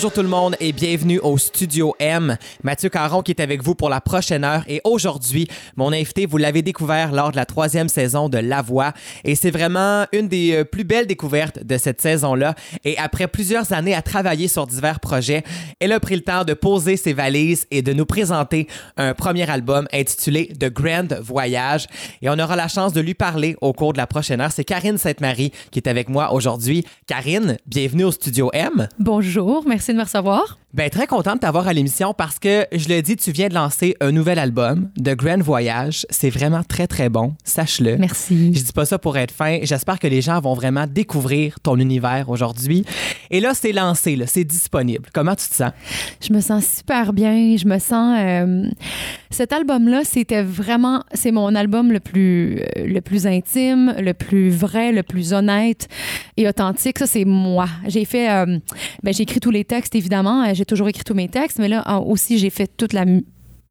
Bonjour tout le monde et bienvenue au Studio M. Mathieu Caron qui est avec vous pour la prochaine heure et aujourd'hui, mon invité, vous l'avez découvert lors de la troisième saison de La Voix et c'est vraiment une des euh, plus belles découvertes de cette saison-là et après plusieurs années à travailler sur divers projets, elle a pris le temps de poser ses valises et de nous présenter un premier album intitulé The Grand Voyage et on aura la chance de lui parler au cours de la prochaine heure. C'est Karine Sainte-Marie qui est avec moi aujourd'hui. Karine, bienvenue au Studio M. Bonjour, merci de me recevoir. Ben, très content de t'avoir à l'émission parce que, je le dis, tu viens de lancer un nouvel album, The Grand Voyage. C'est vraiment très, très bon. Sache-le. Merci. Je dis pas ça pour être fin. J'espère que les gens vont vraiment découvrir ton univers aujourd'hui. Et là, c'est lancé, là. C'est disponible. Comment tu te sens? Je me sens super bien. Je me sens. euh, cet album-là, c'était vraiment. C'est mon album le plus, euh, le plus intime, le plus vrai, le plus honnête et authentique. Ça, c'est moi. J'ai fait. euh, ben, j'ai écrit tous les textes, évidemment. J'ai toujours écrit tous mes textes, mais là aussi, j'ai fait toute la.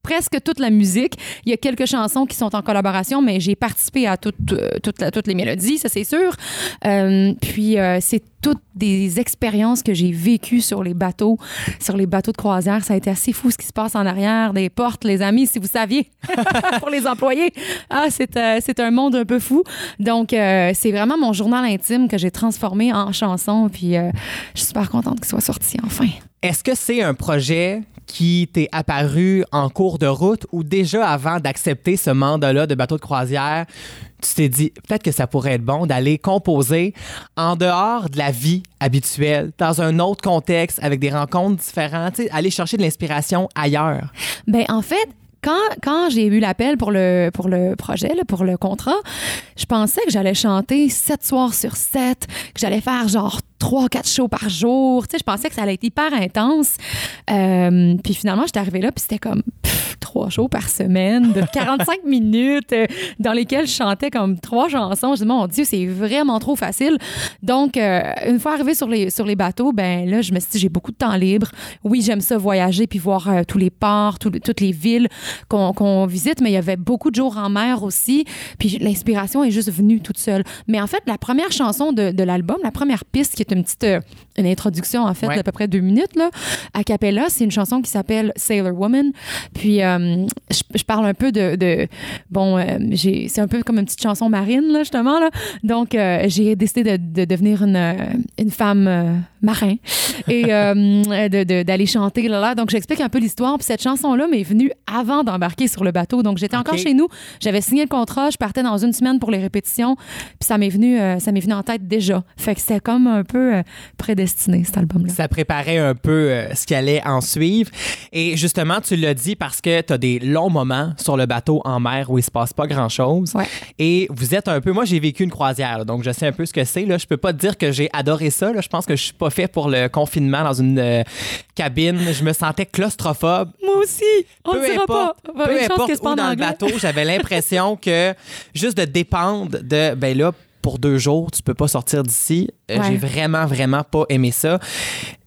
Presque toute la musique. Il y a quelques chansons qui sont en collaboration, mais j'ai participé à toutes, euh, les mélodies, ça c'est sûr. Euh, puis euh, c'est toutes des expériences que j'ai vécues sur les bateaux, sur les bateaux de croisière. Ça a été assez fou ce qui se passe en arrière des portes, les amis, si vous saviez, pour les employés. Ah, c'est c'est un monde un peu fou. Donc, c'est vraiment mon journal intime que j'ai transformé en chanson. Puis, je suis super contente qu'il soit sorti enfin. Est-ce que c'est un projet qui t'est apparu en cours de route ou déjà avant d'accepter ce mandat-là de bateau de croisière, tu t'es dit peut-être que ça pourrait être bon d'aller composer en dehors de la vie habituelle, dans un autre contexte, avec des rencontres différentes, aller chercher de l'inspiration ailleurs? Ben en fait, quand, quand j'ai eu l'appel pour le, pour le projet, pour le contrat, je pensais que j'allais chanter sept soirs sur sept, que j'allais faire genre trois, quatre shows par jour. Tu sais, je pensais que ça allait être hyper intense. Euh, puis finalement, j'étais arrivée là, puis c'était comme pff, trois shows par semaine de 45 minutes euh, dans lesquels je chantais comme trois chansons. Je dis, mon Dieu, c'est vraiment trop facile. Donc, euh, une fois arrivée sur les, sur les bateaux, ben là, je me suis dit, j'ai beaucoup de temps libre. Oui, j'aime ça voyager puis voir tous les ports, toutes les villes qu'on qu'on visite, mais il y avait beaucoup de jours en mer aussi. Puis l'inspiration est juste venue toute seule. Mais en fait, la première chanson de, de l'album, la première piste, qui est une petite euh, une introduction, en fait, Ouais. d'à peu près deux minutes, là, a cappella, c'est une chanson qui s'appelle Sailor Woman. Puis euh, je, je parle un peu de. de- bon, euh, j'ai- c'est un peu comme une petite chanson marine, là, justement. Là. Donc, euh, j'ai décidé de, de devenir une, une femme marin et de- d'aller chanter là, là. Donc, j'explique un peu l'histoire. Puis cette chanson-là m'est venue avant d'embarquer sur le bateau. Donc, j'étais encore chez nous. J'avais signé le contrat. Je partais dans une semaine pour les répétitions. Puis ça m'est venu, ça m'est venu en tête déjà. Fait que c'était comme un peu euh, prédestiné, cet album-là. Ça préparait un peu euh, ce qui allait en suivre. Et justement, tu l'as dit parce que tu as des longs moments sur le bateau en mer où il se passe pas grand-chose. Ouais. Et vous êtes un peu... Moi, j'ai vécu une croisière, là, donc je sais un peu ce que c'est. Je peux pas te dire que j'ai adoré ça. là. Je pense que je suis pas fait pour le confinement dans une euh, cabine. Je me sentais claustrophobe. Moi aussi. On peu dira pas. importe, Bah, peu importe pas où dans le bateau, j'avais l'impression que juste de dépendre de... Ben là, pour deux jours, tu peux pas sortir d'ici. Euh, Ouais. J'ai vraiment, vraiment pas aimé ça.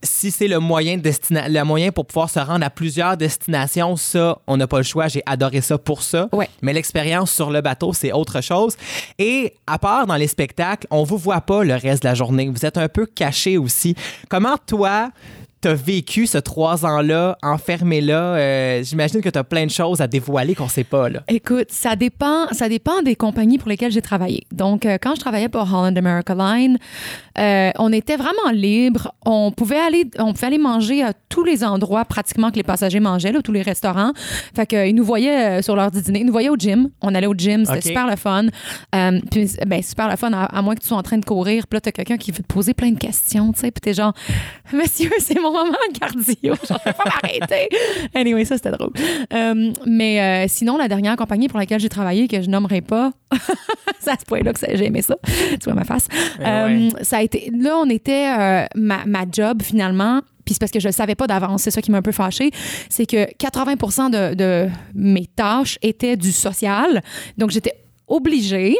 Si c'est le moyen, de destina- le moyen pour pouvoir se rendre à plusieurs destinations, ça, on n'a pas le choix. J'ai adoré ça pour ça. Ouais. Mais l'expérience sur le bateau, c'est autre chose. Et à part dans les spectacles, on vous voit pas le reste de la journée. Vous êtes un peu caché aussi. Comment toi, t'as vécu ce trois ans-là, enfermé là? Euh, J'imagine que t'as plein de choses à dévoiler qu'on sait pas, là. Écoute, ça dépend, ça dépend des compagnies pour lesquelles j'ai travaillé. Donc, euh, quand je travaillais pour Holland America Line, euh, on était vraiment libre. On pouvait aller, on pouvait aller manger à tous les endroits pratiquement que les passagers mangeaient, là, tous les restaurants. Fait que, euh, ils nous voyaient sur l'heure du dîner. Ils nous voyaient au gym. On allait au gym. C'était super le fun. Puis, ben, super le fun, à, à moins que tu sois en train de courir. Puis là, t'as quelqu'un qui veut te poser plein de questions, tu sais. Puis t'es genre, monsieur, c'est mon moment de cardio. Je peux pas m'arrêter. Anyway, ça, c'était drôle. Euh, mais euh, sinon, la dernière compagnie pour laquelle j'ai travaillé, que je nommerai pas, c'est à ce point-là que j'ai aimé ça. Tu vois ma face. Euh, Ça a été. Là, on était. ma, ma job, finalement, puis c'est parce que je ne le savais pas d'avance, c'est ça qui m'a un peu fâchée, c'est que 80 de, de mes tâches étaient du social. Donc, j'étais obligée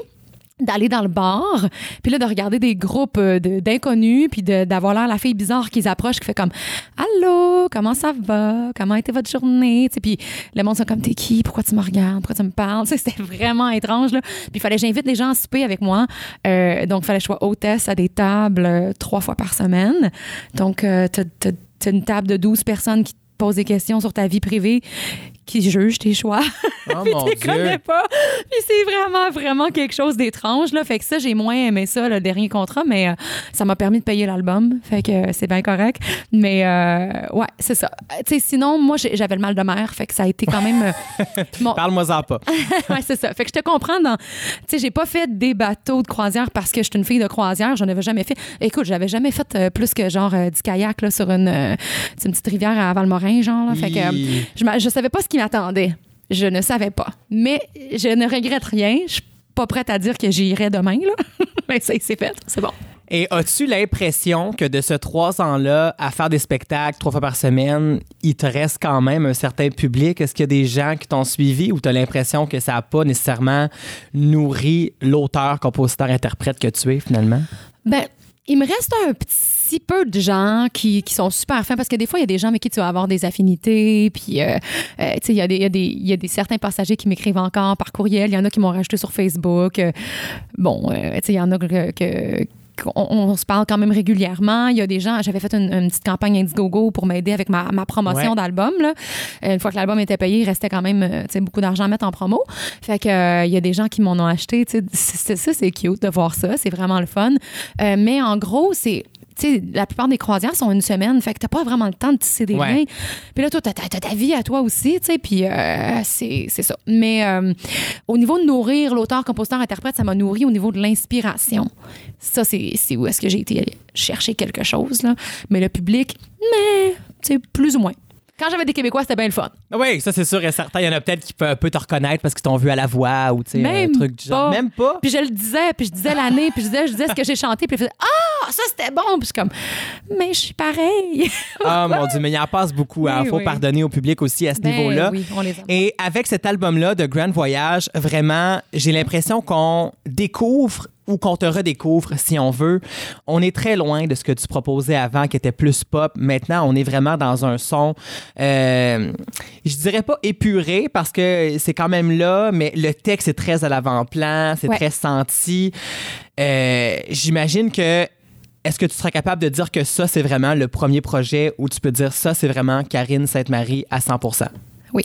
d'aller dans le bar, puis là, de regarder des groupes euh, d'inconnus, puis de- d'avoir l'air la fille bizarre qui s'approche, qui fait comme « Allô, comment ça va? Comment a été votre journée? » Puis le monde sont comme « T'es qui? Pourquoi tu me regardes? Pourquoi tu me parles? » C'était vraiment étrange. Là. Puis il fallait j'invite les gens à souper avec moi. Euh, donc, il fallait que je sois hôtesse à des tables euh, trois fois par semaine. Donc, euh, t'as une table de 12 personnes qui te posent des questions sur ta vie privée, qui jugent tes choix. Oh puis mon Dieu. connais pas. Puis c'est vraiment, vraiment quelque chose d'étrange. Là. Fait que ça, j'ai moins aimé ça, le dernier contrat, mais euh, ça m'a permis de payer l'album. Fait que euh, c'est bien correct. Mais euh, ouais, c'est ça. Tu sais, sinon, moi, j'avais le mal de mer. Fait que ça a été quand même. mon- Parle-moi-en pas. ouais, c'est ça. Fait que je te comprends dans. Tu sais, j'ai pas fait des bateaux de croisière parce que je suis une fille de croisière. J'en avais jamais fait. Écoute, j'avais jamais fait plus que genre du kayak là, sur une, une petite rivière à Valmorin, genre. là. Fait que je, je savais pas ce qui m'attendait. Je ne savais pas. Mais je ne regrette rien. Je suis pas prête à dire que j'irai demain, là. Mais ça, c'est fait. C'est bon. Et as-tu l'impression que de ce trois ans-là, à faire des spectacles trois fois par semaine, il te reste quand même un certain public? Est-ce qu'il y a des gens qui t'ont suivi ou tu as l'impression que ça n'a pas nécessairement nourri l'auteur, compositeur, interprète que tu es finalement? Ben, il me reste un petit peu de gens qui, qui sont super fins parce que des fois, il y a des gens avec qui tu vas avoir des affinités. Puis, euh, euh, tu sais, il y, a des- il y, a des- il y a des certains passagers qui m'écrivent encore par courriel. Il y en a qui m'ont rajouté sur Facebook. Euh, bon, euh, tu sais, il y en a que. que- on, se parle quand même régulièrement. Il y a des gens, j'avais fait une, une petite campagne Indiegogo pour m'aider avec ma, ma promotion Ouais. d'album. Une fois que l'album était payé, il restait quand même euh, beaucoup d'argent à mettre en promo. Fait que euh, il y a des gens qui m'en ont acheté. Ça, c'est cute de voir ça. C'est vraiment le fun. Euh, mais en gros, c'est. Tu sais, la plupart des croisières sont une semaine, fait que t'as pas vraiment le temps de tisser des liens. Puis là, toi, t'as, t'as- t'as ta vie à toi aussi, tu sais, puis euh, c'est, c'est ça. Mais euh, au niveau de nourrir l'auteur, compositeur, interprète, ça m'a nourri au niveau de l'inspiration. Ça, c'est, c'est où est-ce que j'ai été chercher quelque chose, là. Mais le public, mais, tu sais, plus ou moins. Quand j'avais des Québécois, c'était bien le fun. Oui, ça c'est sûr et certain. Il y en a peut-être qui peuvent un peu te reconnaître parce qu'ils t'ont vu à la voix ou tu sais, un Même truc du genre. pas. Même pas? Puis je le disais, puis je disais l'année, puis je disais, je disais ce que j'ai chanté, puis il faisait Ah, ça c'était bon. Puis je suis comme Mais je suis pareil. Ah mon Dieu, mais il en passe beaucoup. Il Oui, faut oui. pardonner au public aussi à ce Ben niveau-là. oui, on les aime. Et avec cet album-là de Grand Voyage, vraiment, j'ai l'impression qu'on découvre ou qu'on te redécouvre, si on veut. On est très loin de ce que tu proposais avant, qui était plus pop. Maintenant, on est vraiment dans un son, euh, je dirais pas épuré, parce que c'est quand même là, mais le texte est très à l'avant-plan, c'est Ouais. très senti. Euh, J'imagine que est-ce que tu serais capable de dire que ça, c'est vraiment le premier projet où tu peux dire ça, c'est vraiment Karine Sainte-Marie à 100% Oui.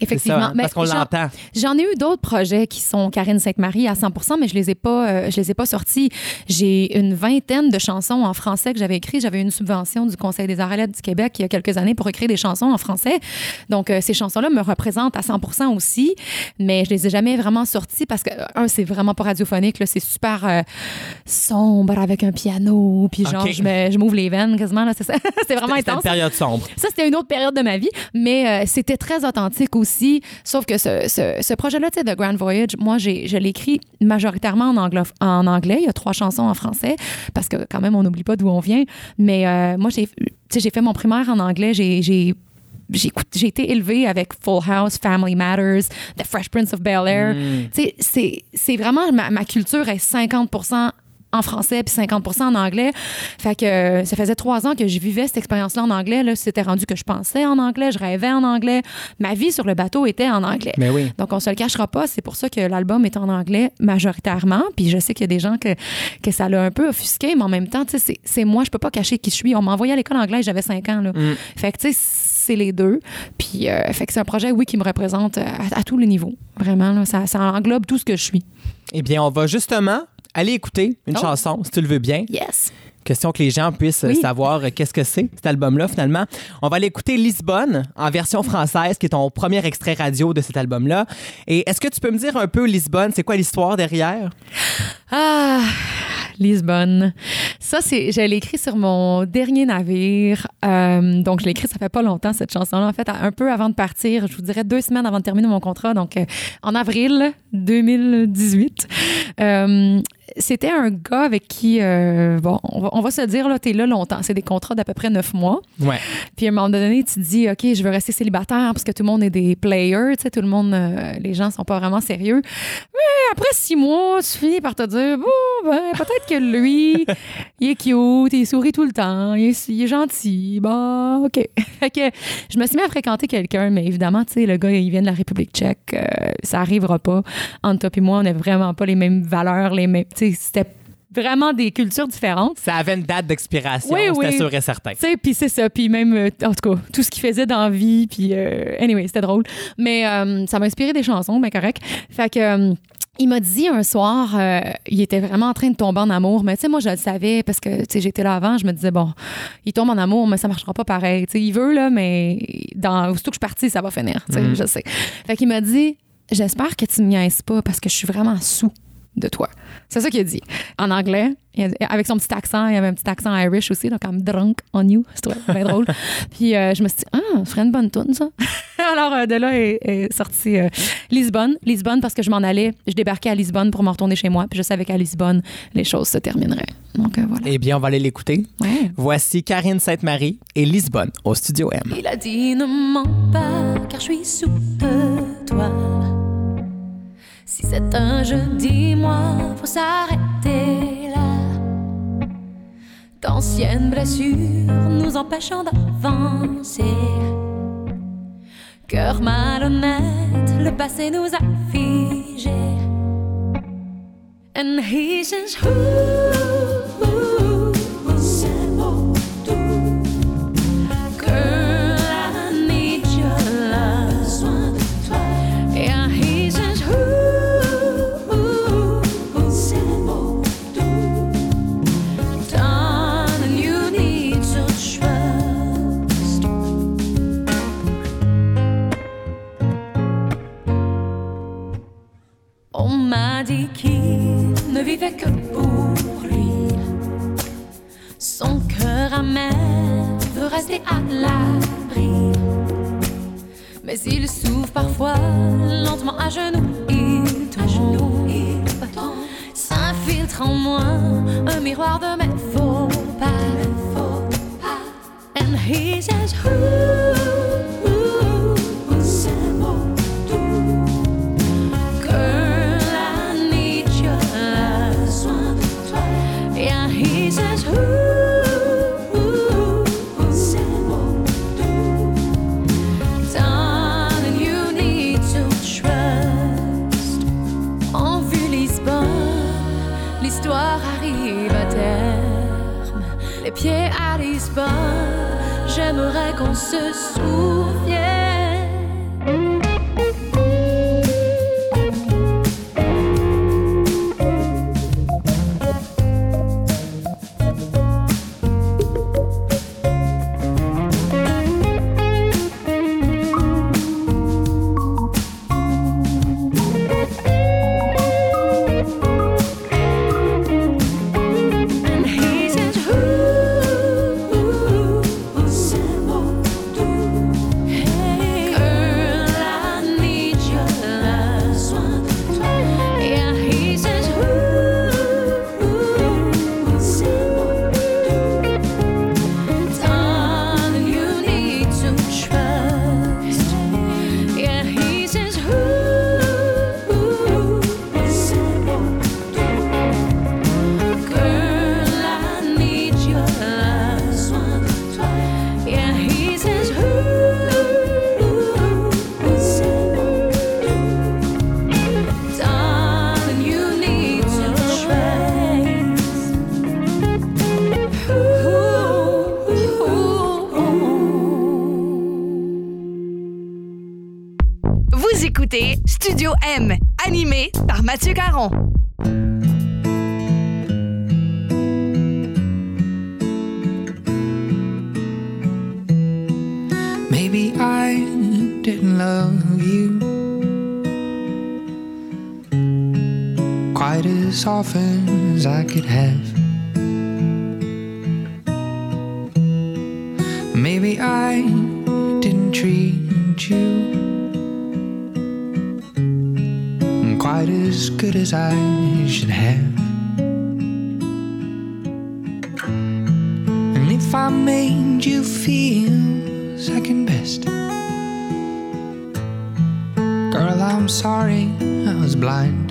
Effectivement. ça, hein, parce qu'on l'entend. J'en ai eu d'autres projets qui sont Karine Sainte-Marie à 100 mais je les ai pas, euh, je les ai pas sortis. J'ai une vingtaine de chansons en français que j'avais écrites. J'avais une subvention du Conseil des arts et lettres du Québec il y a quelques années pour écrire des chansons en français. Donc, euh, ces chansons-là me représentent à 100 aussi, mais je les ai jamais vraiment sorties parce que, un, c'est vraiment pas radiophonique. là. C'est super euh, sombre avec un piano, puis genre, Ok. je m'ouvre les veines quasiment. là. C'est vraiment C'était une intense. période sombre. Ça, c'était une autre période de ma vie, mais euh, c'était très authentique aussi. Sauf que ce, ce, ce projet-là, tu sais, de Grand Voyage, moi, j'ai, je l'ai écrit majoritairement en, anglais. Il y a trois chansons en français, parce que quand même, on n'oublie pas d'où on vient. Mais euh, moi, j'ai, fait mon primaire en anglais. J'ai, j'ai été élevée avec Full House, Family Matters, The Fresh Prince of Bel Air. Mm. C'est vraiment, ma, ma culture est 50 en français puis 50 en anglais. Fait que euh, ça faisait trois ans que je vivais cette expérience-là en anglais. Là, c'était rendu que je pensais en anglais, je rêvais en anglais. Ma vie sur le bateau était en anglais. Mais oui. Donc, on se le cachera pas. C'est pour ça que l'album est en anglais majoritairement. Puis je sais qu'il y a des gens que, que ça l'a un peu offusqué, mais en même temps, tu sais, c'est- c'est moi, je peux pas cacher qui je suis. On m'a envoyé à l'école anglaise, j'avais cinq ans. Là. Mm. Fait que, tu sais, c'est les deux. Puis, euh, fait que c'est un projet, oui, qui me représente à, à tous les niveaux. Vraiment, là, ça, ça englobe tout ce que je suis. Eh bien, on va justement aller écouter une Oh. chanson, si tu le veux bien. Yes. Question que les gens puissent Oui. savoir euh, qu'est-ce que c'est, cet album-là, finalement. On va aller écouter Lisbonne en version française, qui est ton premier extrait radio de cet album-là. Et est-ce que tu peux me dire un peu, Lisbonne, c'est quoi l'histoire derrière? Ah, Lisbonne. Ça, c'est, je l'ai écrit sur mon dernier navire. Euh, donc, je l'ai écrit, ça fait pas longtemps, cette chanson-là. En fait, un peu avant de partir, je vous dirais deux semaines avant de terminer mon contrat, donc euh, en avril 2018. Euh, c'était un gars avec qui, euh, bon, on va, on va se dire, là, t'es là longtemps. C'est des contrats d'à peu près neuf mois. Ouais. Puis à un moment donné, tu te dis, OK, je veux rester célibataire parce que tout le monde est des players, tu sais, tout le monde, euh, les gens sont pas vraiment sérieux. Mais après six mois, tu finis par te dire, bon, ben, peut-être que lui, il est cute, il sourit tout le temps, il est, il est gentil, bon, OK. Fait que je me suis mis à fréquenter quelqu'un, mais évidemment, tu sais, le gars, il vient de la République tchèque, euh, ça arrivera pas. Entre toi et moi, on n'a vraiment pas les mêmes valeurs, les mêmes, c'était vraiment des cultures différentes. Ça avait une date d'expiration, Oui, c'était oui. sûr et certain. Puis c'est ça. Puis même, euh, en tout cas, tout ce qu'il faisait dans la vie. Puis, euh, anyway, c'était drôle. Mais euh, ça m'a inspiré des chansons, ben correct. Fait que. il m'a dit un soir, il était vraiment en train de tomber en amour, mais tu sais, moi, je le savais parce que, tu sais, j'étais là avant, je me disais, bon, il tombe en amour, mais ça marchera pas pareil. Tu sais, il veut, là, mais dans, aussitôt que je suis partie, ça va finir, tu sais, Mhm. je sais. Fait qu'il m'a dit, j'espère que tu me niaises pas parce que je suis vraiment sous de toi. C'est ça qu'il a dit. En anglais, il a dit- avec son petit accent, il y avait un petit accent Irish aussi, donc I'm drunk on you. C'était bien drôle. Puis euh, je me suis dit, ah, ce serait une bonne tune, ça. Alors euh, de là est, est sorti euh, Lisbonne. Lisbonne parce que je m'en allais, je débarquais à Lisbonne pour me retourner chez moi, puis je savais qu'à Lisbonne, les choses se termineraient. Donc euh, voilà. Eh bien, on va aller l'écouter. Ouais. Voici Karine Sainte-Marie et Lisbonne au Studio M. Il a dit ne mens pas car je suis sous de toi. Si c'est un jeu, dis-moi, faut s'arrêter là. D'anciennes blessures nous empêchant d'avancer. Cœur malhonnête, le passé nous a figés. And he says, On m'a dit qu'il ne vivait que pour lui. Son cœur amer veut rester à l'abri. Mais il souffre parfois lentement à genoux. Il tombe, il tombe. S'infiltre en moi un miroir de mes faux pas. And he says, ooh, j'aimerais qu'on se souvienne. Écoutez Studio M, animé par Mathieu Caron. Maybe I didn't love you quite as often as I could have. Maybe I didn't treat you quite as good as I should have. And if I made you feel second best, girl, I'm sorry I was blind.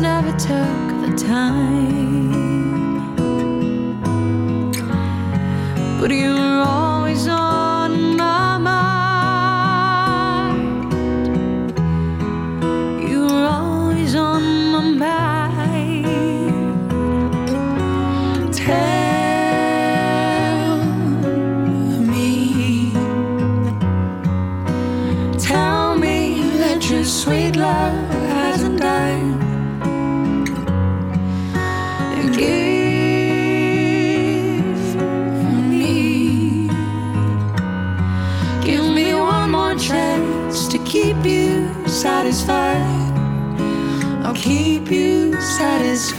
Never took the time. But you were always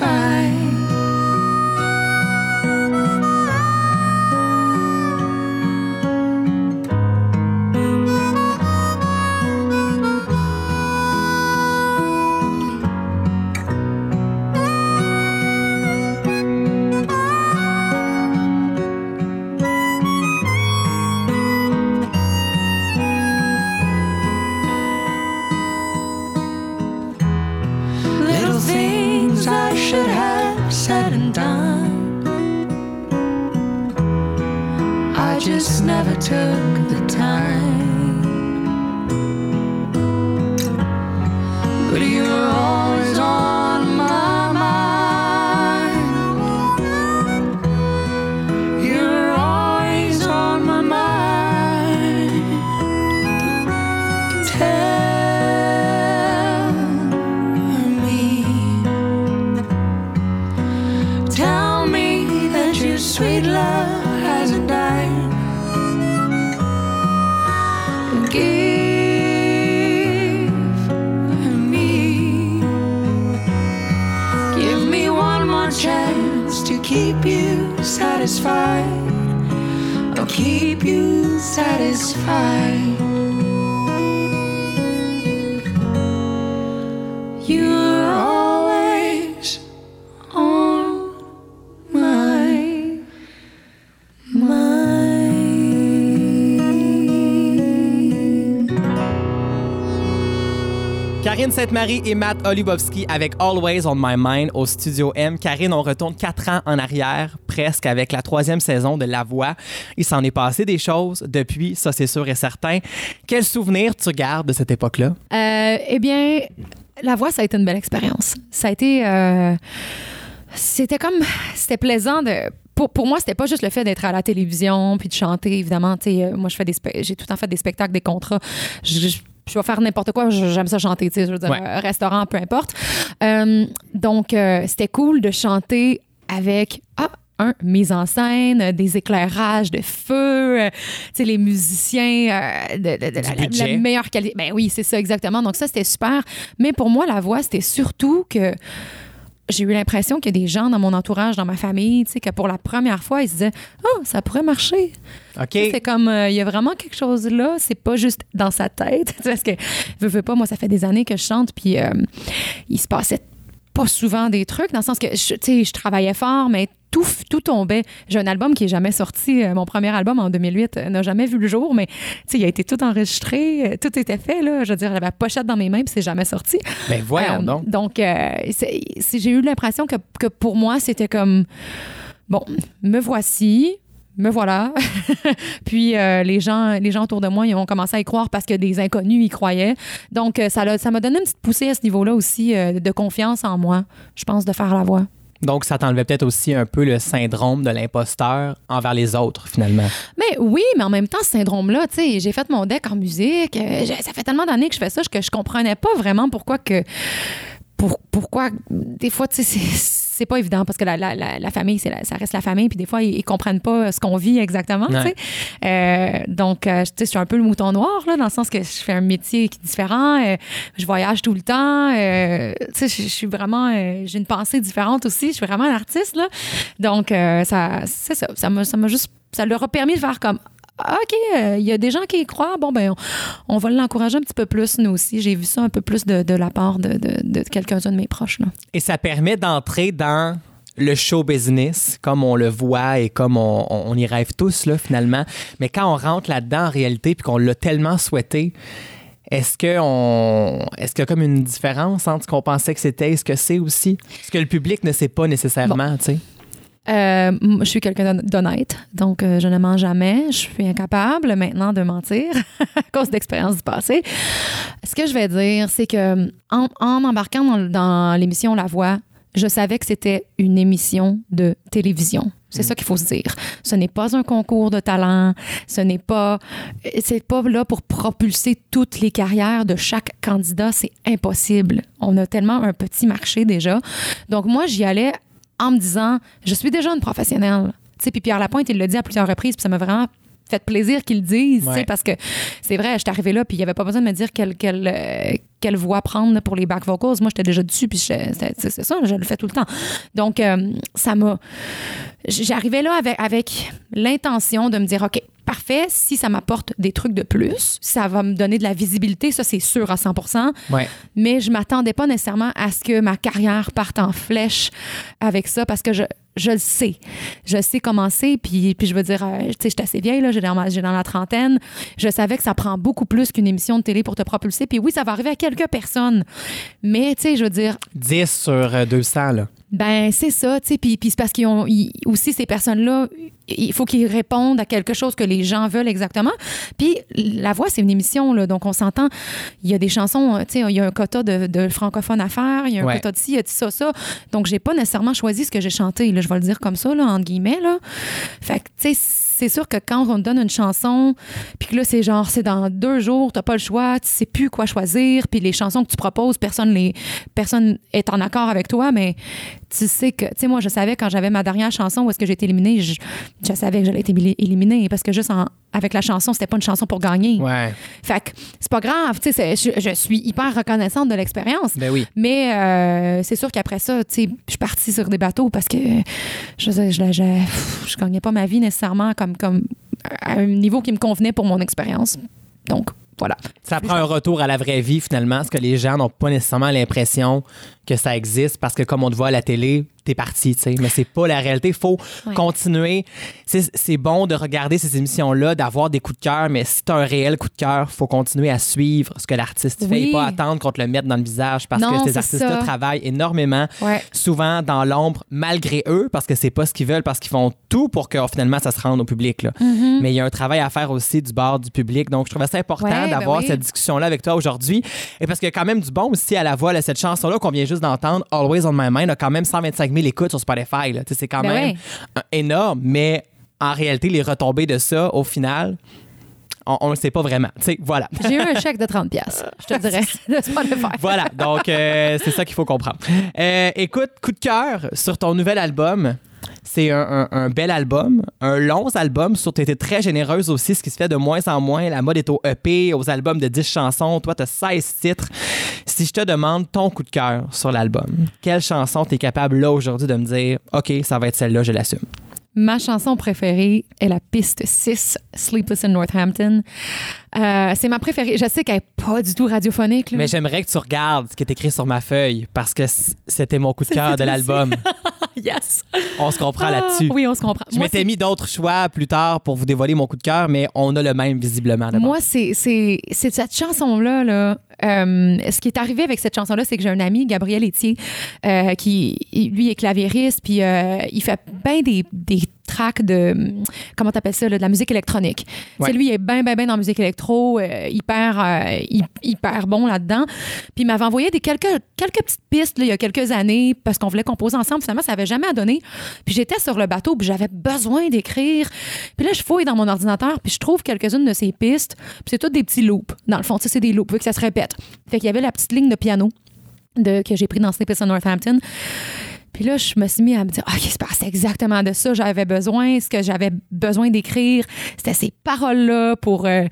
cry. Keep you satisfied. Sainte-Marie et Matt Olubowski avec Always on My Mind au Studio M. Karine, on retourne quatre ans en arrière, presque, avec la troisième saison de La Voix. Il s'en est passé des choses depuis, ça c'est sûr et certain. Quel souvenir tu gardes de cette époque-là? Euh, eh bien, la voix, ça a été une belle expérience. Ça a été. euh, c'était comme. C'était plaisant de. Pour, pour moi, c'était pas juste le fait d'être à la télévision puis de chanter, évidemment. Euh, moi, j'ai tout le temps fait des spectacles, des contrats. Je vais faire n'importe quoi, j'aime ça chanter, tu sais, je veux dire, Ouais. euh, restaurant, peu importe. Euh, donc, euh, c'était cool de chanter avec. Ah, un, mise en scène, des éclairages de feu, euh, tu sais, les musiciens euh, de, de- de la- budget. la meilleure qualité. Ben oui, c'est ça, exactement. Donc, ça, c'était super. Mais pour moi, la voix, c'était surtout que j'ai eu l'impression qu'il y a des gens dans mon entourage, dans ma famille, tu sais, que pour la première fois, ils se disaient Oh, ça pourrait marcher. OK. C'est comme, euh, il y a vraiment quelque chose là, c'est pas juste dans sa tête. Parce que, veux, veux pas, moi, ça fait des années que je chante, puis euh, il se passait pas souvent des trucs, dans le sens que, je- tu sais, je travaillais fort, mais tout, tout tombait. J'ai un album qui est jamais sorti. euh, Mon premier album en 2008 euh, n'a jamais vu le jour, mais tu sais, il a été tout enregistré, euh, tout était fait. Là. Je veux dire, j'avais la pochette dans mes mains, puis c'est jamais sorti. Ben voyons Euh, donc. Donc, euh, j'ai eu l'impression que, que pour moi, c'était comme, bon, me voici, me voilà. Puis euh, les, gens, les gens autour de moi, ils ont commencé à y croire parce que des inconnus y croyaient. Donc, euh, ça l'a- ça m'a donné une petite poussée à ce niveau-là aussi euh, de confiance en moi, je pense, de faire la voix. Donc, ça t'enlevait peut-être aussi un peu le syndrome de l'imposteur envers les autres, finalement. Mais oui, mais en même temps, ce syndrome-là, tu sais, j'ai fait mon deck en musique. euh, ça fait tellement d'années que je fais ça que je comprenais pas vraiment pourquoi que. Pour, pourquoi, des fois, tu sais, c'est- pas évident parce que la, la, la, la famille, c'est ça reste la famille, puis des fois, ils, ils comprennent pas ce qu'on vit exactement. tu sais. Euh, donc, euh, tu sais, je suis un peu le mouton noir, là, dans le sens que je fais un métier qui est différent. euh, je voyage tout le temps. euh, tu sais, je, suis vraiment. euh, j'ai une pensée différente aussi. Je suis vraiment un artiste, là. Donc, euh, ça, c'est ça. Ça m'a juste. Ça leur a permis de faire comme. Ah, OK, euh, il y a des gens qui y croient. Bon, ben, on, on va l'encourager un petit peu plus, nous aussi. J'ai vu ça un peu plus de, de la part de, de, de quelqu'un de mes proches. Là. Et ça permet d'entrer dans le show business, comme on le voit et comme on, on- on y rêve tous, là, finalement. Mais quand on rentre là-dedans, en réalité, puis qu'on l'a tellement souhaité, est-ce que on est-ce qu'il y a comme une différence entre ce qu'on pensait que c'était et ce que c'est aussi? Ce que le public ne sait pas nécessairement, tu sais. Euh, je suis quelqu'un d'hon- d'honnête, donc euh, je ne mens jamais. Je suis incapable maintenant de mentir à cause d'expériences du passé. Ce que je vais dire, c'est que en, en embarquant dans, dans l'émission La Voix, je savais que c'était une émission de télévision. C'est ça qu'il faut se dire. Ce n'est pas un concours de talent. Ce n'est pas, c'est pas là pour propulser toutes les carrières de chaque candidat. C'est impossible. On a tellement un petit marché déjà. Donc moi, j'y allais en me disant, je suis déjà une professionnelle. Tu sais, puis Pierre Lapointe, il l'a dit à plusieurs reprises, puis ça m'a vraiment fait plaisir qu'il le dise, tu sais, Ouais. parce que c'est vrai, je suis arrivée là, puis il n'y avait pas besoin de me dire quelle, quelle, euh, quelle voix prendre pour les back vocals. Moi, j'étais déjà dessus, puis c'est ça, je le fais tout le temps. Donc, euh, ça m'a... J'arrivais là avec, avec l'intention de me dire, OK, parfait, si ça m'apporte des trucs de plus, ça va me donner de la visibilité, ça, c'est sûr à 100 Ouais. mais je m'attendais pas nécessairement à ce que ma carrière parte en flèche avec ça parce que je, je le sais. Je sais comment c'est. Puis, puis je veux dire, euh, tu sais, j'étais assez vieille, là, j'ai dans, dans la trentaine. Je savais que ça prend beaucoup plus qu'une émission de télé pour te propulser. Puis oui, ça va arriver à quelques personnes. Mais, tu sais, je veux dire, 10 sur euh, 200, là. ben, c'est ça, tu sais. Puis, puis c'est parce qu'ils ont ils- aussi ces personnes-là, il faut qu'ils répondent à quelque chose que les gens veulent exactement. Puis la voix, c'est une émission, là, donc on s'entend. Il y a des chansons, tu sais, il y a un quota de, de francophones à faire, il y a un Ouais. quota de ci, il y a de ça, ça. Donc j'ai pas nécessairement choisi ce que j'ai chanté, là, je vais le dire comme ça, là, entre guillemets, là. Fait que, tu sais, c'est sûr que quand on te donne une chanson, puis que là, c'est genre, c'est dans deux jours, t'as pas le choix, tu sais plus quoi choisir, puis les chansons que tu proposes, personne les, personne est en accord avec toi, mais tu sais que, tu sais, moi, je savais quand j'avais ma dernière chanson où est-ce que j'ai été éliminée, je, je savais que j'allais être éli- éliminée parce que juste en- avec la chanson, c'était pas une chanson pour gagner. Ouais. Fait que c'est pas grave, tu sais, je, je suis hyper reconnaissante de l'expérience. Ben oui. Mais euh, c'est sûr qu'après ça, tu sais, je suis partie sur des bateaux parce que je, je, je, je, je gagnais pas ma vie nécessairement comme, comme à un niveau qui me convenait pour mon expérience. Donc, voilà. Ça prend un retour à la vraie vie, finalement, ce que les gens n'ont pas nécessairement l'impression que ça existe parce que, comme on te voit à la télé, t'es parti, tu sais. Mais c'est pas la réalité. Il faut Ouais. continuer. C'est c'est bon de regarder ces émissions-là, d'avoir des coups de cœur, mais si t'as un réel coup de cœur, faut continuer à suivre ce que l'artiste fait et pas attendre qu'on te le mette dans le visage parce Non, que ces artistes-là travaillent énormément, Ouais. souvent dans l'ombre, malgré eux, parce que c'est pas ce qu'ils veulent, parce qu'ils font tout pour que finalement ça se rende au public. là. Mais il y a un travail à faire aussi du bord du public. Donc, je trouvais ça important Ouais, ben d'avoir oui. cette discussion-là avec toi aujourd'hui. Et parce qu'il y a quand même du bon aussi à la voix, là, cette chanson-là qu'on vient juste d'entendre, Always on My Mind, a quand même 125 000 écoutes sur Spotify. C'est quand Ben même ouais. énorme, mais en réalité, les retombées de ça, au final, on ne le sait pas vraiment. Voilà. J'ai eu un chèque de 30$, piastres, je te dirais, de Spotify. Voilà, donc euh, c'est ça qu'il faut comprendre. Euh, écoute, coup de cœur sur ton nouvel album. C'est un, bel album, un long album. Sur, tu très généreuse aussi, ce qui se fait de moins en moins. La mode est au EP, aux albums de 10 chansons. Toi, tu as 16 titres. Si je te demande ton coup de cœur sur l'album, quelle chanson tu es capable là aujourd'hui de me dire, OK, ça va être celle-là, je l'assume? Ma chanson préférée est la piste 6, Sleepless in Northampton. Euh, c'est ma préférée. Je sais qu'elle n'est pas du tout radiophonique. là. Mais j'aimerais que tu regardes ce qui est écrit sur ma feuille parce que c'était mon coup de cœur de l'album. yes! On se comprend là-dessus. Ah, oui, on se comprend. Je m'étais mis d'autres choix plus tard pour vous dévoiler mon coup de cœur, mais on a le même visiblement. Moi, c'est cette chanson-là. Là, euh, ce qui est arrivé avec cette chanson-là, c'est que j'ai un ami, Gabriel Etier, euh, qui, lui, est claviériste, puis il fait bien des, des tracks de, comment t'appelles ça, là, de la musique électronique. Ouais. C'est lui, il est bien, bien, bien dans la musique électro, euh, hyper, euh, hy- hyper bon là-dedans. Puis il m'avait envoyé des quelques, quelques petites pistes là, il y a quelques années parce qu'on voulait composer ensemble. Finalement, ça n'avait jamais donné. Puis j'étais sur le bateau, puis j'avais besoin d'écrire. Puis là, je fouille dans mon ordinateur, puis je trouve quelques-unes de ces pistes. Puis c'est toutes des petits loops. Dans le fond, c'est des loops, vu que ça se répète. Fait qu'il y avait la petite ligne de piano de, que j'ai pris dans Sleepless in Northampton. Puis là, je me suis mis à me dire, OK, c'est pas- c'est exactement de ça j'avais besoin. Ce que j'avais besoin d'écrire, c'était ces paroles-là pour. euh,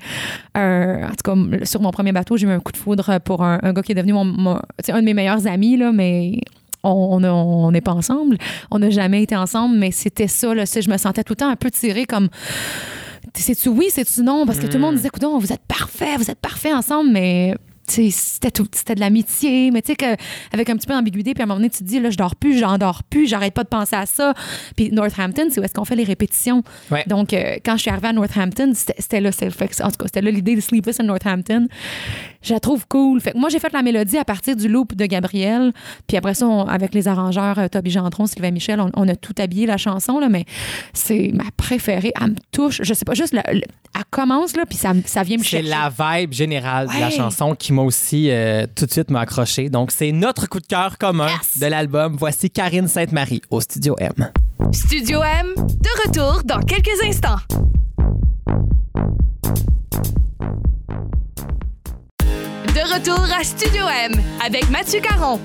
un- en tout cas, sur mon premier bateau, j'ai eu un coup de foudre pour un, un gars qui est devenu mon, mon- un de mes meilleurs amis, là, mais. On n'est pas ensemble. On n'a jamais été ensemble, mais c'était ça. Là, je me sentais tout le temps un peu tirée comme. C'est-tu oui, c'est-tu non? Parce que tout le monde disait, écoute, vous êtes parfaits, vous êtes parfaits ensemble, mais c'était tout- c'était de l'amitié, mais tu sais, que- avec un petit peu d'ambiguïté, puis à un moment donné, tu te dis, là, je dors plus, j'en dors plus, j'arrête pas de penser à ça. Puis Northampton, c'est où est-ce qu'on fait les répétitions. Ouais. Donc, euh, quand je suis arrivée à Northampton, c'était là, c'est- en tout cas, c'était là l'idée de Sleepless in Northampton. Je la trouve cool. Fait que moi, j'ai fait la mélodie à partir du loop de Gabriel. Puis après ça, on- avec les arrangeurs euh, Toby Gendron, Sylvain Michel, on, on a tout habillé la chanson, là, mais c'est ma préférée. Elle me touche. Je sais pas, juste, la- elle commence, là, puis ça, vient me C'est chercher. la vibe générale de la chanson qui m'a aussi euh, tout de suite m'a accroché. Donc, c'est notre coup de cœur commun Yes. de l'album. Voici Karine Sainte-Marie au Studio M. Studio M, de retour dans quelques instants. De retour à Studio M avec Mathieu Caron.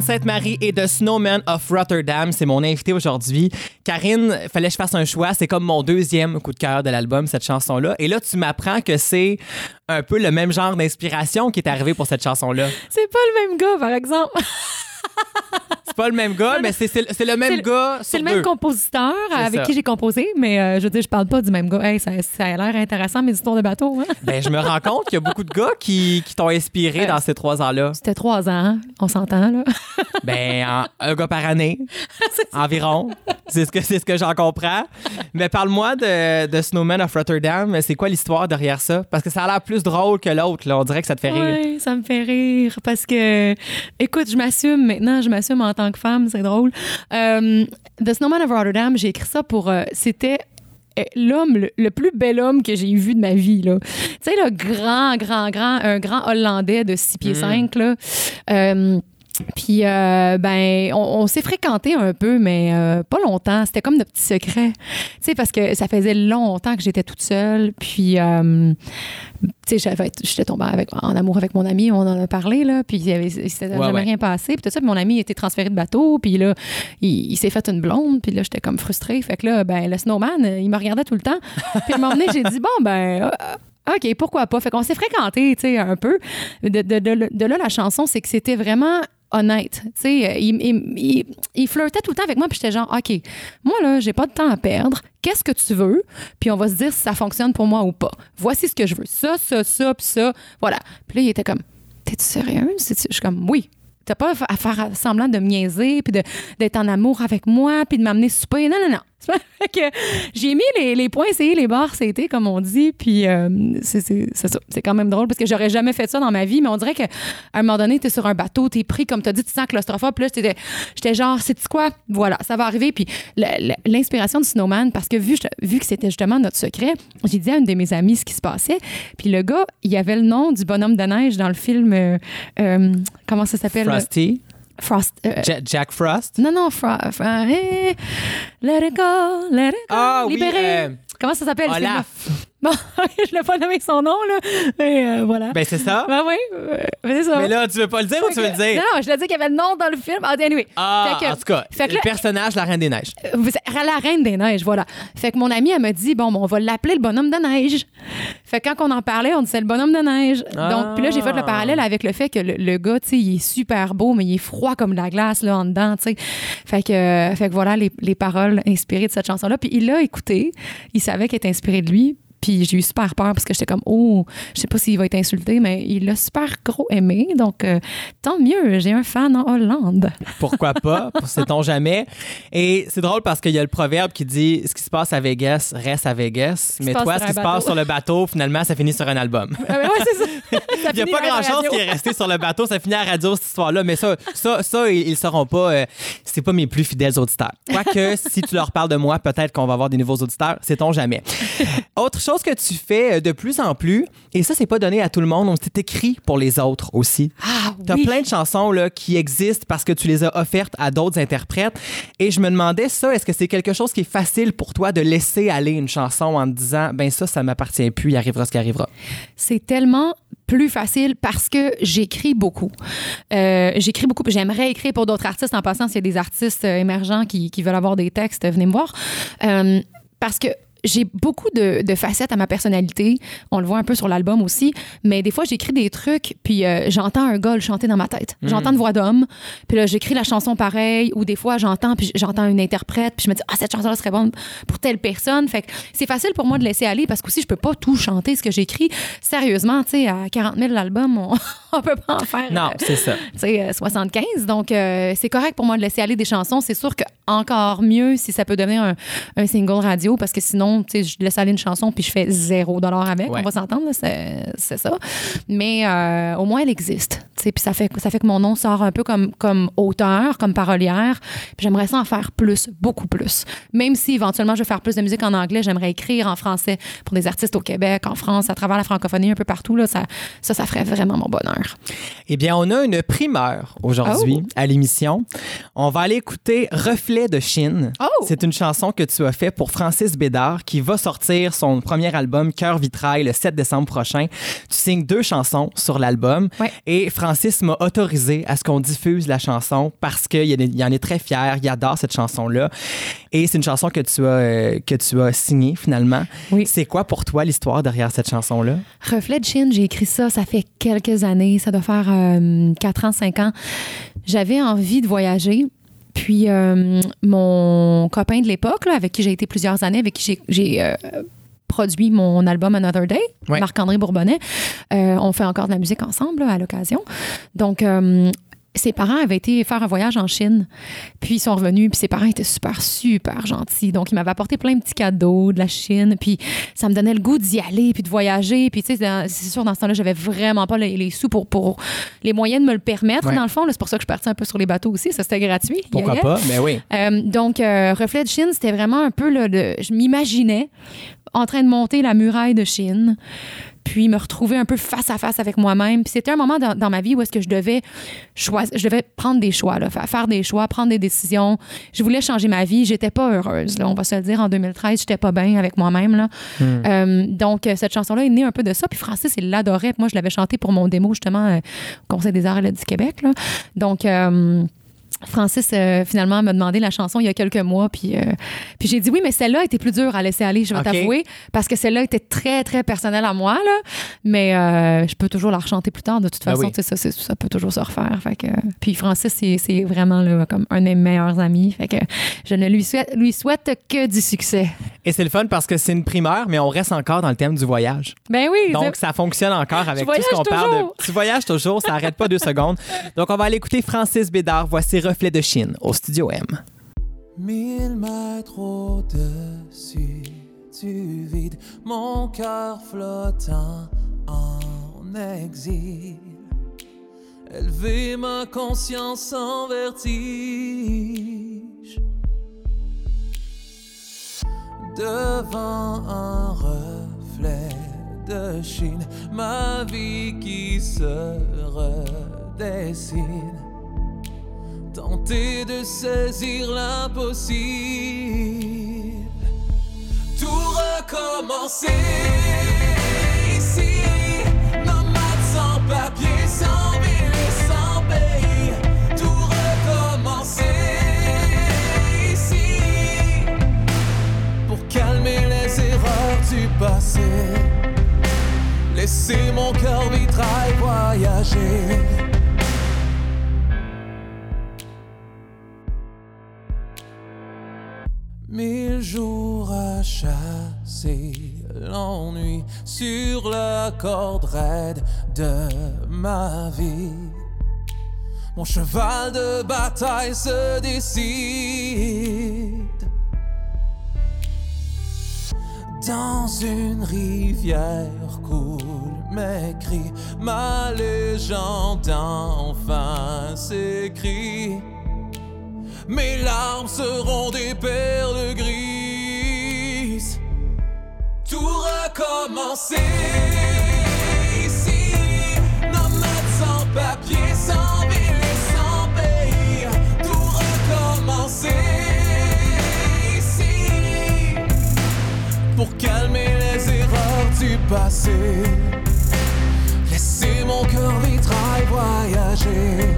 Sainte-Marie et The Snowman of Rotterdam, c'est mon invité aujourd'hui. Karine, fallait que je fasse un choix. C'est comme mon deuxième coup de cœur de l'album, cette chanson-là. Et là, tu m'apprends que c'est un peu le même genre d'inspiration qui est arrivé pour cette chanson-là. C'est pas le même gars, par exemple. C'est pas le même gars, mais c'est le même gars. C'est le même compositeur avec qui j'ai composé, mais euh, je veux dire, je parle pas du même gars. Hey, ça, a l'air intéressant, mes histoires de bateau. Hein? Ben, je me rends compte qu'il y a beaucoup de gars qui, t'ont inspiré dans ces trois ans-là. C'était trois ans, on s'entend, là. Ben, en- un gars par année, environ. C'est ce que, c'est ce que j'en comprends. Mais parle-moi de, Snowman of Rotterdam. C'est quoi l'histoire derrière ça? Parce que ça a l'air plus drôle que l'autre. On dirait que ça te fait rire. Oui, ça me fait rire parce que, écoute, je m'assume. maintenant, je m'assume en tant que femme, c'est drôle. Euh, The Snowman of Rotterdam, j'ai écrit ça pour. euh, C'était euh, l'homme, le, le plus bel homme que j'ai vu de ma vie. là. Tu sais, le grand, grand, grand, un grand Hollandais de 6 pieds 5, là. Euh, puis, euh, ben, on, on s'est fréquenté un peu, mais euh, pas longtemps. C'était comme de petits secrets. Tu sais, parce que ça faisait longtemps que j'étais toute seule. Puis, euh, tu sais, j'étais tombée avec, en amour avec mon ami, on en a parlé, là. Puis, il y avait, il s'était Ouais, jamais ouais. rien passé. Puis, tout ça, puis mon ami était transféré de bateau. Puis, là, il, il s'est fait une blonde. Puis, là, j'étais comme frustrée. Fait que là, ben, le snowman, il me regardait tout le temps. Puis, à un moment donné, j'ai dit, bon, ben, euh, OK, pourquoi pas? Fait qu'on s'est fréquenté, tu sais, un peu. De, de- de- de là, la chanson, c'est que c'était vraiment honnête. Tu sais, euh, il, il, flirtait tout le temps avec moi, puis j'étais genre, OK, moi, là, j'ai pas de temps à perdre. Qu'est-ce que tu veux? Puis on va se dire si ça fonctionne pour moi ou pas. Voici ce que je veux. Ça, ça, ça, puis ça. Voilà. Puis là, il était comme, T'es-tu sérieuse? Je suis comme, oui. T'as pas à faire semblant de me niaiser, puis d'être en amour avec moi, puis de m'amener souper. Non, non, non. J'ai mis les, points C, les barres CT, comme on dit, puis euh, c'est ça. C'est quand même drôle parce que j'aurais jamais fait ça dans ma vie, mais on dirait qu'à un moment donné, t'es sur un bateau, t'es pris, comme t'as dit, tu sens claustrophobe, puis là, j'étais- genre, c'est quoi? Voilà, ça va arriver. Puis l'inspiration du snowman, parce que vu, vu que c'était justement notre secret, j'ai dit à une de mes amies ce qui se passait, puis le gars, il avait le nom du bonhomme de neige dans le film, euh, euh, comment ça s'appelle? Frost. euh, Ja- Jack Frost? non, non, Fro- Fro- eh, let it go, let it go. Ah oui, libéré. euh, Comment ça s'appelle? Olaf. Bon, je l'ai pas nommé son nom, là. Mais euh, voilà. Ben, c'est ça. Ben oui, euh, c'est ça. Mais là, tu veux pas le dire ou tu veux le dire? Non, non, je l'ai dit qu'il y avait le nom dans le film. Ah, anyway. Ah, que- en tout cas, fait que le là- personnage, la Reine des Neiges. Euh, La Reine des Neiges, voilà. Fait que mon amie, elle m'a dit, bon, on va l'appeler le bonhomme de neige. Fait que quand on en parlait, on disait le bonhomme de neige. Ah. Donc, puis là, j'ai fait le parallèle avec le fait que le, le gars, tu sais, il est super beau, mais il est froid comme de la glace, là, en dedans, tu sais. Fait que, euh, fait que voilà les, les paroles inspirées de cette chanson-là. Puis il l'a écouté. Il savait qu'elle était inspirée de lui. Puis j'ai eu super peur parce que j'étais comme, oh, je sais pas s'il va être insulté, mais il l'a super gros aimé. Donc, euh, tant mieux, j'ai un fan en Hollande. Pourquoi pas? Sait-on jamais? Et c'est drôle parce qu'il y a le proverbe qui dit ce qui se passe à Vegas reste à Vegas. Mais toi, ce qui se passe sur le bateau, finalement, ça finit sur un album. Ah, ouais, c'est ça. Ça Il n'y a pas grand-chose qui est resté sur le bateau. Ça finit à la radio, cette histoire-là. Mais ça, ça, ça ils ne sauront pas. euh, c'est pas mes plus fidèles auditeurs. Quoique, si tu leur parles de moi, peut-être qu'on va avoir des nouveaux auditeurs. Sait-on jamais. Autre chose que tu fais euh, de plus en plus, et ça, c'est pas donné à tout le monde, c'est écrit pour les autres aussi. Ah, T'as oui. plein de chansons là, qui existent parce que tu les as offertes à d'autres interprètes. Et je me demandais ça, est-ce que c'est quelque chose qui est facile pour toi de laisser aller une chanson en te disant, ben ça, ça m'appartient plus, il arrivera ce qui arrivera? C'est tellement plus facile parce que j'écris beaucoup. Euh, j'écris beaucoup. J'aimerais écrire pour d'autres artistes. En passant, s'il y a des artistes euh, émergents qui, qui veulent avoir des textes, venez me voir. Euh, parce que j'ai beaucoup de, de facettes à ma personnalité. On le voit un peu sur l'album aussi. Mais des fois, j'écris des trucs, puis euh, j'entends un gars le chanter dans ma tête. J'entends une voix d'homme, puis là, j'écris la chanson pareil. Ou des fois, j'entends, puis j'entends une interprète, puis je me dis, ah, cette chanson-là serait bonne pour telle personne. Fait que c'est facile pour moi de laisser aller parce qu'aussi, je peux pas tout chanter ce que j'écris. Sérieusement, tu sais, à 40 000 l'album, on, on peut pas en faire. Non, euh, c'est ça. tu sais, euh, 75. Donc, euh, c'est correct pour moi de laisser aller des chansons. C'est sûr que encore mieux si ça peut devenir un, un single radio parce que sinon, tu sais, je laisse aller une chanson puis je fais zéro dollar avec. Ouais. On va s'entendre, c'est c'est ça. Mais euh, au moins, elle existe. tu sais, Puis ça fait, ça fait que mon nom sort un peu comme, comme auteur, comme parolière. Puis j'aimerais ça en faire plus, beaucoup plus. Même si éventuellement je vais faire plus de musique en anglais, j'aimerais écrire en français pour des artistes au Québec, en France, à travers la francophonie, un peu partout. Là, ça, ça, ça ferait vraiment mon bonheur. Eh bien, on a une primeur aujourd'hui Oh. à l'émission. On va aller écouter Reflet de Chine. Oh! C'est une chanson que tu as fait pour Francis Bédard qui va sortir son premier album Cœur vitrail le 7 décembre prochain. Tu signes deux chansons sur l'album Ouais. et Francis m'a autorisé à ce qu'on diffuse la chanson parce qu'il en est- il en est très fier, il adore cette chanson-là. Et c'est une chanson que tu as, euh, que tu as signée finalement. Oui. C'est quoi pour toi l'histoire derrière cette chanson-là? Reflet de Chine, j'ai écrit ça, ça fait quelques années, ça doit faire 4 ans, 5 ans. J'avais envie de voyager. Puis euh, mon copain de l'époque, avec qui j'ai été plusieurs années, avec qui j'ai- euh, produit mon album Another Day, Ouais. Marc-André Bourbonnais, euh, on fait encore de la musique ensemble là, à l'occasion. Donc, ses parents avaient été faire un voyage en Chine, puis ils sont revenus, puis ses parents étaient super, super gentils. Donc, ils m'avaient apporté plein de petits cadeaux de la Chine, puis ça me donnait le goût d'y aller, puis de voyager. Puis, tu sais, c'est sûr, dans ce temps-là, j'avais vraiment pas les, les sous pour, pour les moyens de me le permettre, Ouais. dans le fond. C'est pour ça que je suis partie un peu sur les bateaux aussi. Ça, c'était gratuit. Pourquoi Yeah, yeah. pas? Mais oui. Euh, donc, euh, Reflet de Chine, c'était vraiment un peu le, le- Je m'imaginais en train de monter la muraille de Chine, puis me retrouver un peu face à face avec moi-même. Puis c'était un moment dans, dans ma vie où est-ce que je devais choisir, je devais prendre des choix, là, faire des choix, prendre des décisions. Je voulais changer ma vie. J'étais pas heureuse. Là, on va se le dire. En 2013, j'étais pas bien avec moi-même. Là. Euh, donc, euh, cette chanson-là est née un peu de ça. Puis Francis, il l'adorait. Moi, je l'avais chantée pour mon démo, justement, euh, au Conseil des arts et du Québec. Là. Donc, euh, Francis, euh, finalement, m'a demandé la chanson il y a quelques mois. Puis, euh, puis j'ai dit oui, mais celle-là était plus dure à laisser aller, je vais t'avouer, parce que celle-là était très, très personnelle à moi. Là. Mais euh, je peux toujours la rechanter plus tard. De toute Ben façon, oui. ça, ça peut toujours se refaire. Fait que, puis Francis, c'est, vraiment là, comme un de mes meilleurs amis. Fait que je ne lui souhaite, lui souhaite que du succès. Et c'est le fun parce que c'est une primeur, mais on reste encore dans le thème du voyage. Ben oui. Donc, ça fonctionne encore avec tout ce qu'on parle. De... Tu voyages toujours, ça n'arrête pas deux secondes. Donc, on va aller écouter Francis Bédard. Voici Reflet de Chine au Studio M. Mille mètres au-dessus du vide, mon cœur flottant en exil. Élever ma conscience en vertige. Devant un reflet de Chine, ma vie qui se redessine. Tenter de saisir l'impossible. Tout recommencer ici. Papier, sans ville sans pays. Tout recommencer ici. Pour calmer les erreurs du passé. Laisser mon cœur vitrail voyager. Sur la corde raide de ma vie. Mon cheval de bataille se décide. Dans une rivière coule mes cris, ma légende enfin s'écrit. Mes larmes seront des perles grises. Recommencer ici. Nomade sans papier, sans ville sans pays. Tout recommencer ici. Pour calmer les erreurs du passé. Laisser mon cœur vitrail voyager.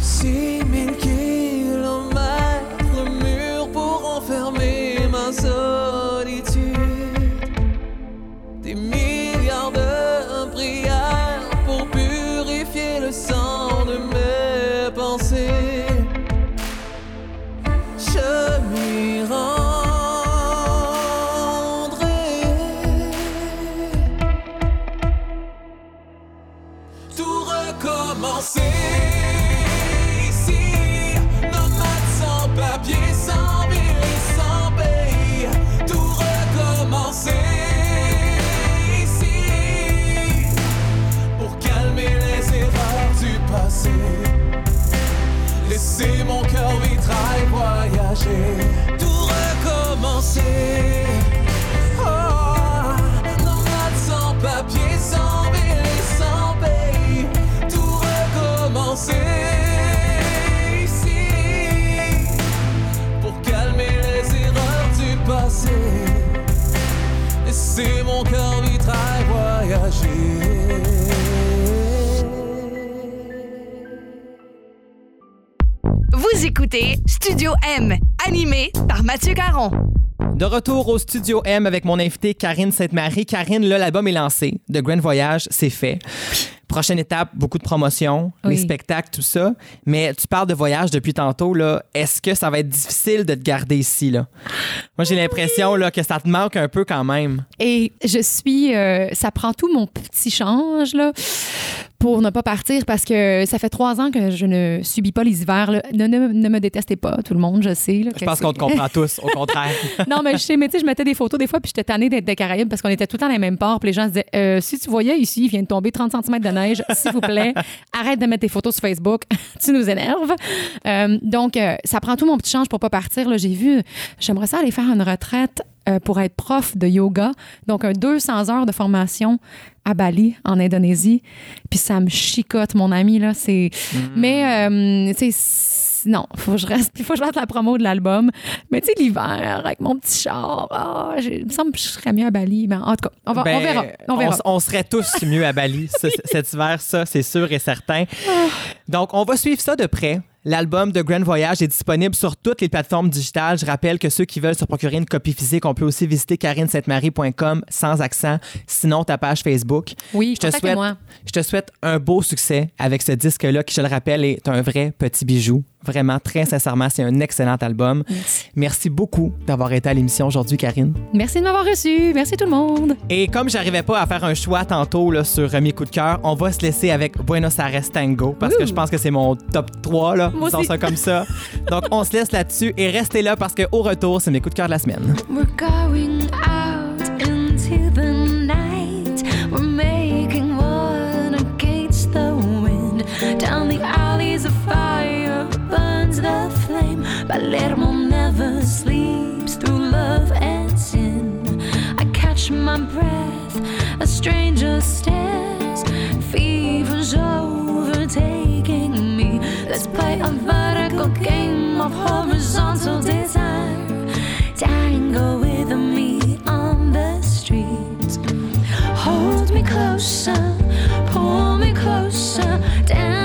Six mille kilomètres Tout recommencer. Oh, nomade sans papier, sans ville et sans pays. Tout recommencer ici. Pour calmer les erreurs du passé. Laisser mon cœur vitrail voyager. Vous écoutez Studio M, animé par Mathieu Caron. De retour au Studio M avec mon invité Karine Sainte-Marie. Karine, là, l'album est lancé. The Grand Voyage, c'est fait. Prochaine étape, beaucoup de promotions, Oui. les spectacles, tout ça. Mais tu parles de voyage depuis tantôt. là. Est-ce que ça va être difficile de te garder ici? Là? Moi, j'ai l'impression là, que ça te manque un peu quand même. Et je suis. euh, ça prend tout mon petit change, là. Pour ne pas partir parce que ça fait trois ans que je ne subis pas les hivers. là. Ne, ne- ne me détestez pas, tout le monde, je sais. là, Je pense qu'on te comprend tous, au contraire. non, mais je sais, mais tu sais, je mettais des photos des fois, puis j'étais tannée d'être des Caraïbes parce qu'on était tout le temps dans les mêmes ports. Puis les gens se disaient Euh, Si tu voyais ici, il vient de tomber 30 cm de neige, s'il vous plaît, arrête de mettre tes photos sur Facebook. tu nous énerves. Euh, donc, euh, ça prend tout mon petit change pour pas partir. J'ai vu, j'aimerais ça aller faire une retraite euh, pour être prof de yoga. Donc, un 200 heures de formation à Bali, en Indonésie. Puis ça me chicote, mon ami, là. C'est... Mais, euh, tu sais, non, faut que je reste. Puis faut que je fasse la promo de l'album. Mais tu sais, l'hiver, avec mon petit char, j'ai- il me semble que je serais mieux à Bali. Mais en tout cas, on, va, on Ben, verra. On verra. on serait tous mieux à Bali ce- cet hiver, ça, c'est sûr et certain. Ah. Donc, on va suivre ça de près. L'album de Grand Voyage est disponible sur toutes les plateformes digitales. Je rappelle que ceux qui veulent se procurer une copie physique, on peut aussi visiter karinesaintemarie.com sans accent, sinon ta page Facebook. oui, Je te, souhaite, moi. je te souhaite un beau succès avec ce disque-là qui, je le rappelle, est un vrai petit bijou. Vraiment, très sincèrement, c'est un excellent album. Merci. Merci beaucoup d'avoir été à l'émission aujourd'hui, Karine. Merci de m'avoir reçu. Merci tout le monde. Et comme j'arrivais pas à faire un choix tantôt là, sur euh, mes coups de cœur, on va se laisser avec Buenos Aires Tango parce que je pense que c'est mon top 3 là, Moi disons aussi. ça comme ça. Donc on se laisse là-dessus et restez là parce qu'au retour, c'est mes coups de cœur de la semaine. We're going out Palermo never sleeps through love and sin. I catch my breath, a stranger stares. Fever's overtaking me. Let's play a vertical game of horizontal desire. Tango with me on the street. Hold me closer, pull me closer, dance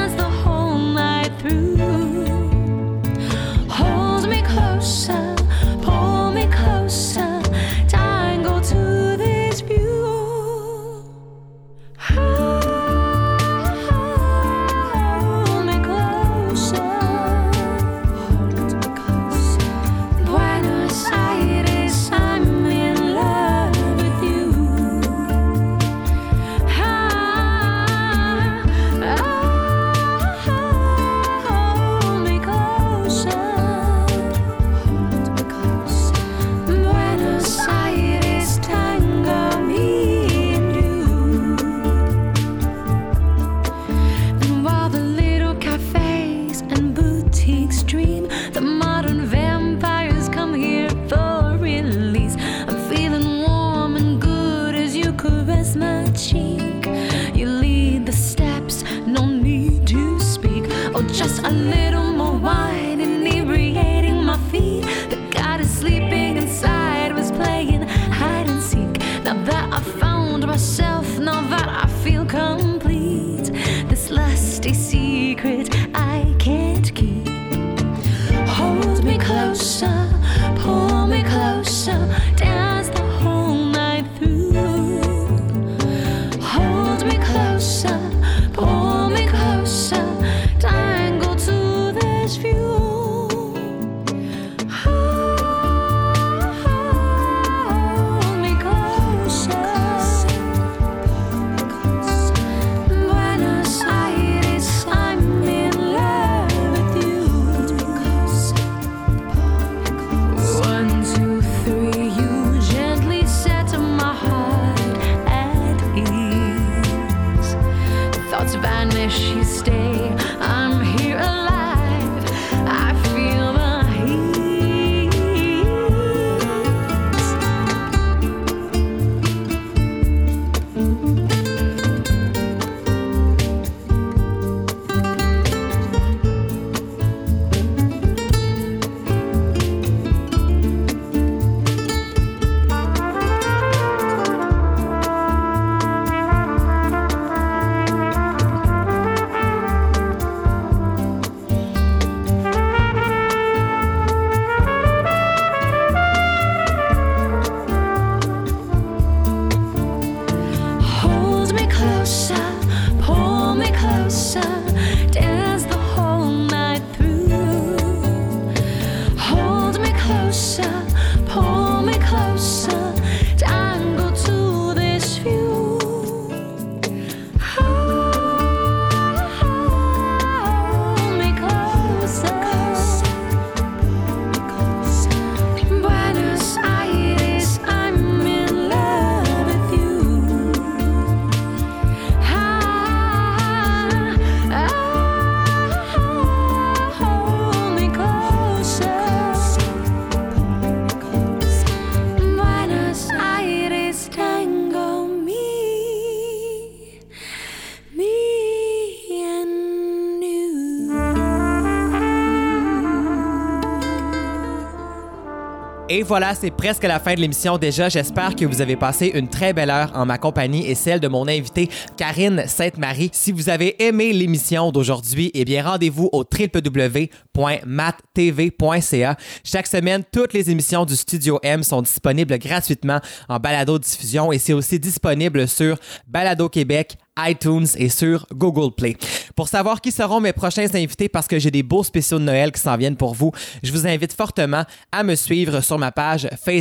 Voilà, c'est presque la fin de l'émission déjà. J'espère que vous avez passé une très belle heure en ma compagnie et celle de mon invitée Karine Sainte-Marie. Si vous avez aimé l'émission d'aujourd'hui, eh bien rendez-vous au www.mattv.ca. Chaque semaine, toutes les émissions du Studio M sont disponibles gratuitement en balado diffusion et c'est aussi disponible sur Balado Québec, iTunes et sur Google Play. Pour savoir qui seront mes prochains invités, parce que j'ai des beaux spéciaux de Noël qui s'en viennent pour vous, je vous invite fortement à me suivre sur ma page Facebook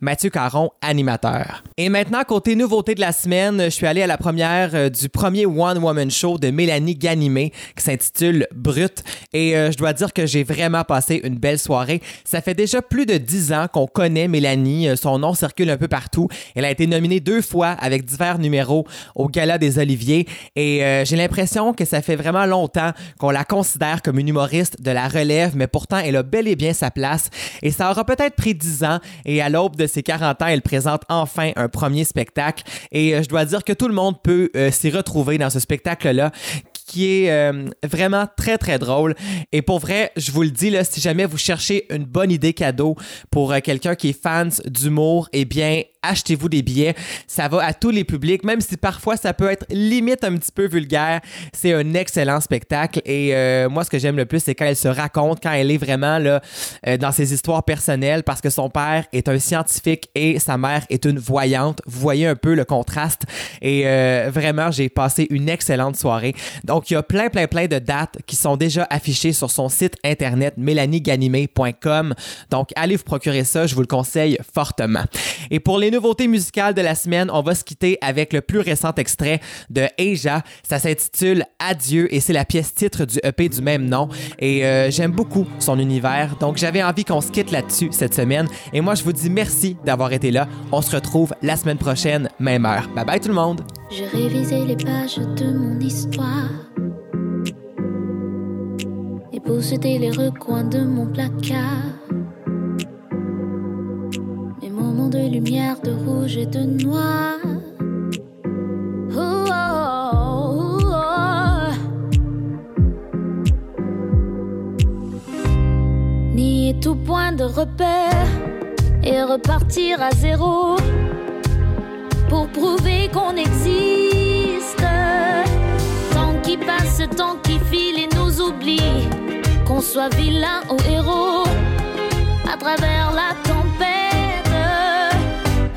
Mathieu Caron, animateur. Et maintenant, côté nouveauté de la semaine, je suis allé à la première euh, du premier One Woman Show de Mélanie Ganimé qui s'intitule Brut. Et euh, je dois dire que j'ai vraiment passé une belle soirée. Ça fait déjà plus de dix ans qu'on connaît Mélanie. Euh, Son nom circule un peu partout. Elle a été nominée deux fois avec divers numéros au Gala des Olivier. Et j'ai l'impression que ça fait vraiment longtemps qu'on la considère comme une humoriste de la relève, mais pourtant, elle a bel et bien sa place. Et ça aura peut-être pris 10 ans. Et à l'aube de ses 40 ans, elle présente enfin un premier spectacle. Et euh, je dois dire que tout le monde peut euh, s'y retrouver dans ce spectacle-là qui est euh, vraiment très très drôle et pour vrai je vous le dis là si jamais vous cherchez une bonne idée cadeau pour quelqu'un qui est fan d'humour eh bien achetez-vous des billets ça va à tous les publics même si parfois ça peut être limite un petit peu vulgaire c'est un excellent spectacle et euh, moi ce que j'aime le plus c'est quand elle se raconte quand elle est vraiment là euh, dans ses histoires personnelles parce que son père est un scientifique et sa mère est une voyante vous voyez un peu le contraste et euh, vraiment j'ai passé une excellente soirée donc, il y a plein, plein, plein de dates qui sont déjà affichées sur son site internet mélanie-ganimé.com. Donc, allez vous procurer ça, je vous le conseille fortement. Et pour les nouveautés musicales de la semaine, on va se quitter avec le plus récent extrait de Asia. Ça s'intitule Adieu et c'est la pièce titre du EP du même nom. Et euh, j'aime beaucoup son univers. Donc, j'avais envie qu'on se quitte là-dessus cette semaine. Et moi, je vous dis merci d'avoir été là. On se retrouve la semaine prochaine, même heure. Bye bye tout le monde. Les pages de mon histoire et les recoins de mon placard. De lumière, de rouge et de noir. Oh, oh, oh, tout point de repère et repartir à zéro pour prouver qu'on existe. Tant qui passe, tant qui file et nous oublie, qu'on soit vilain ou héros, à travers la.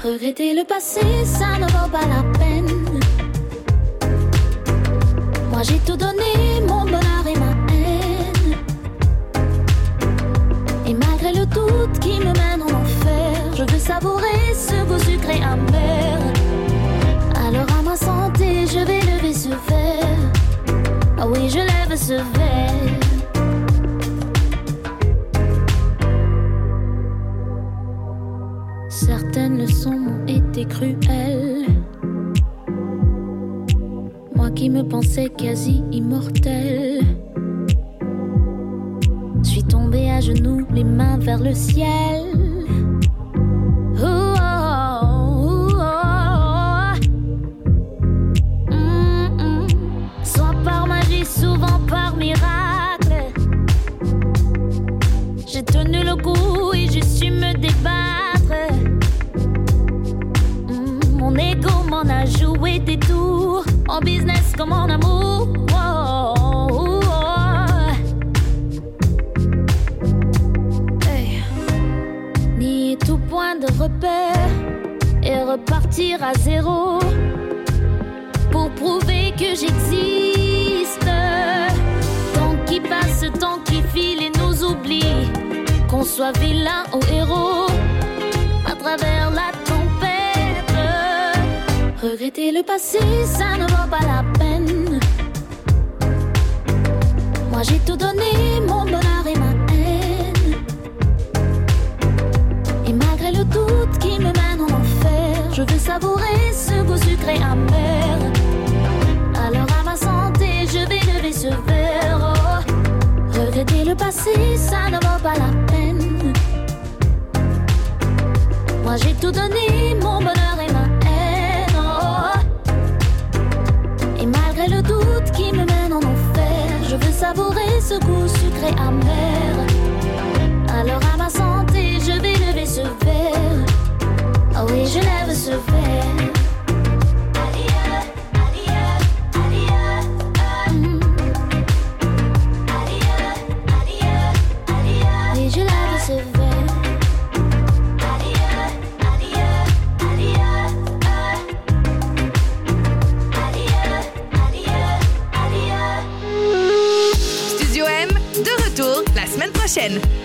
Regretter le passé, ça ne vaut pas la peine. Moi j'ai tout donné, mon bonheur et ma haine. Et malgré le doute qui me mène en enfer, je veux savourer ce goût sucré amer. Alors à ma santé, je vais lever ce verre. Ah oui, je lève ce verre. Été cruelles. Moi qui me pensais quasi immortel. Suis tombée à genoux, les mains vers le ciel. Business comme en amour. Nier tout point de repère et repartir à zéro pour prouver que j'existe. Tant qui passe, tant qui file et nous oublie, qu'on soit vilain ou héros, à travers la tempête. Regretter le passé, ça ne vaut pas la peine. Moi j'ai tout donné, mon bonheur et ma haine. Et malgré le doute qui me mène en enfer, je veux savourer ce goût sucré amer. Alors à ma santé, je vais lever ce verre. oh. Regretter le passé, ça ne vaut pas la peine. Moi j'ai tout donné, mon bonheur savourer ce goût prochaine. And